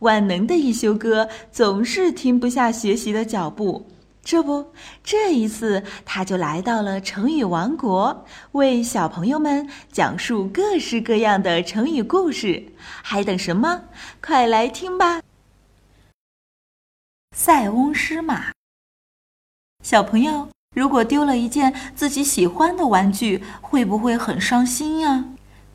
万能的一休哥总是停不下学习的脚步。这不，这一次他就来到了成语王国，为小朋友们讲述各式各样的成语故事。还等什么？快来听吧！塞翁失马。小朋友，如果丢了一件自己喜欢的玩具，会不会很伤心呀？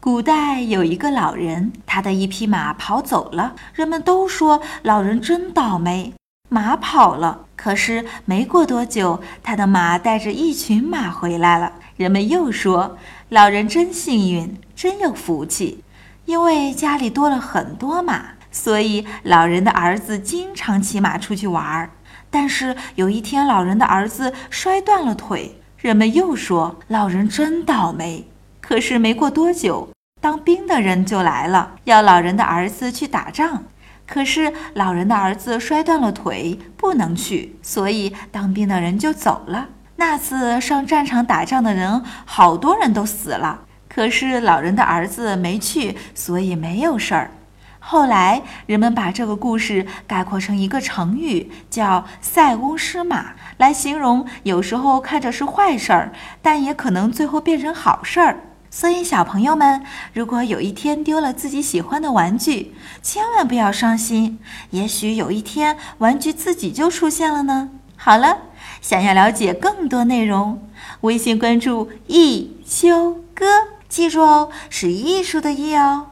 古代有一个老人，他的一匹马跑走了，人们都说老人真倒霉。马跑了，可是没过多久，他的马带着一群马回来了。人们又说，老人真幸运，真有福气，因为家里多了很多马，所以老人的儿子经常骑马出去玩儿。但是有一天，老人的儿子摔断了腿，人们又说，老人真倒霉。可是没过多久，当兵的人就来了，要老人的儿子去打仗。可是老人的儿子摔断了腿，不能去，所以当兵的人就走了。那次上战场打仗的人，好多人都死了。可是老人的儿子没去，所以没有事儿。后来人们把这个故事概括成一个成语，叫“塞翁失马”，来形容有时候看着是坏事儿，但也可能最后变成好事儿。所以，小朋友们，如果有一天丢了自己喜欢的玩具，千万不要伤心。也许有一天，玩具自己就出现了呢。好了，想要了解更多内容，微信关注“一休哥”，记住哦，是艺术的“艺”哦。